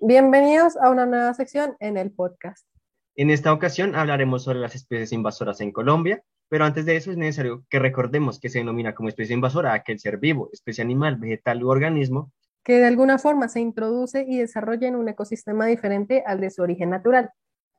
Bienvenidos a una nueva sección en el podcast. En esta ocasión hablaremos sobre las especies invasoras en Colombia, pero antes de eso es necesario que recordemos que se denomina como especie invasora aquel ser vivo, especie animal, vegetal u organismo que de alguna forma se introduce y desarrolla en un ecosistema diferente al de su origen natural,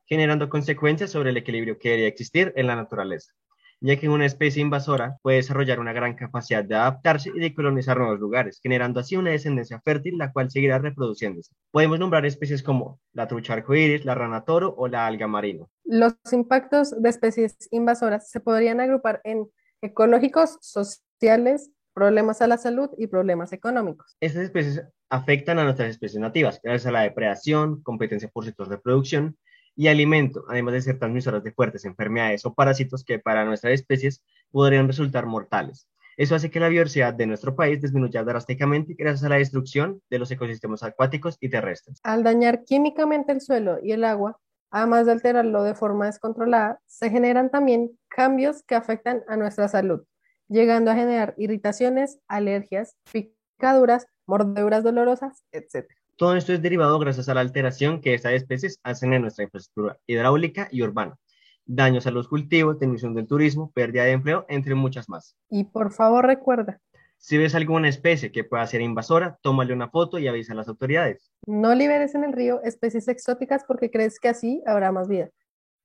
generando consecuencias sobre el equilibrio que debería existir en la naturaleza ya que una especie invasora puede desarrollar una gran capacidad de adaptarse y de colonizar nuevos lugares, generando así una descendencia fértil, la cual seguirá reproduciéndose. Podemos nombrar especies como la trucha arcoíris, la rana toro o la alga marino. Los impactos de especies invasoras se podrían agrupar en ecológicos, sociales, problemas a la salud y problemas económicos. Estas especies afectan a nuestras especies nativas, gracias a la depredación, competencia por sectores de reproducción, y alimento, además de ser transmisoras de fuertes enfermedades o parásitos que para nuestras especies podrían resultar mortales. Eso hace que la biodiversidad de nuestro país disminuya drásticamente gracias a la destrucción de los ecosistemas acuáticos y terrestres. Al dañar químicamente el suelo y el agua, además de alterarlo de forma descontrolada, se generan también cambios que afectan a nuestra salud, llegando a generar irritaciones, alergias, picaduras, mordeduras dolorosas, etc. Todo esto es derivado gracias a la alteración que estas especies hacen en nuestra infraestructura hidráulica y urbana. Daños a los cultivos, disminución del turismo, pérdida de empleo, entre muchas más. Y por favor recuerda. Si ves alguna especie que pueda ser invasora, tómale una foto y avisa a las autoridades. No liberes en el río especies exóticas porque crees que así habrá más vida.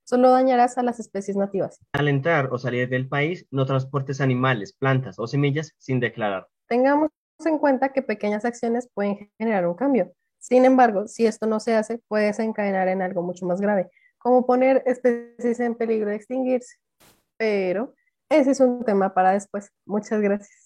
Solo dañarás a las especies nativas. Al entrar o salir del país, no transportes animales, plantas o semillas sin declarar. Tengamos en cuenta que pequeñas acciones pueden generar un cambio. Sin embargo, si esto no se hace, puede desencadenar en algo mucho más grave, como poner especies en peligro de extinguirse. Pero ese es un tema para después. Muchas gracias.